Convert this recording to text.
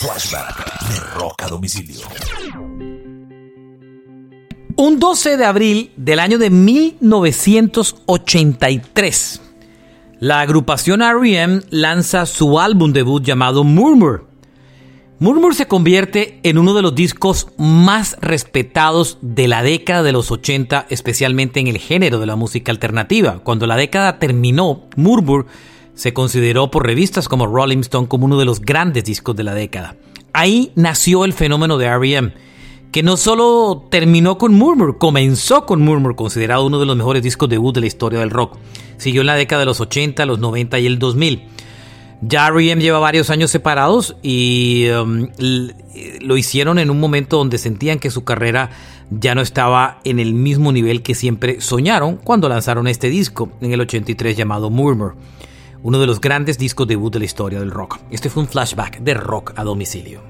Flashback de Rock a domicilio. Un 12 de abril del año de 1983, la agrupación REM lanza su álbum debut llamado Murmur. Murmur se convierte en uno de los discos más respetados de la década de los 80, especialmente en el género de la música alternativa. Cuando la década terminó, Murmur se consideró por revistas como Rolling Stone como uno de los grandes discos de la década. Ahí nació el fenómeno de REM, que no solo terminó con Murmur, comenzó con Murmur, considerado uno de los mejores discos debut de la historia del rock. Siguió en la década de los 80, los 90 y el 2000. Ya R.E.M. lleva varios años separados y um, lo hicieron en un momento donde sentían que su carrera ya no estaba en el mismo nivel que siempre soñaron cuando lanzaron este disco en el 83 llamado Murmur uno de los grandes discos debut de la historia del rock. Este fue un flashback de rock a domicilio.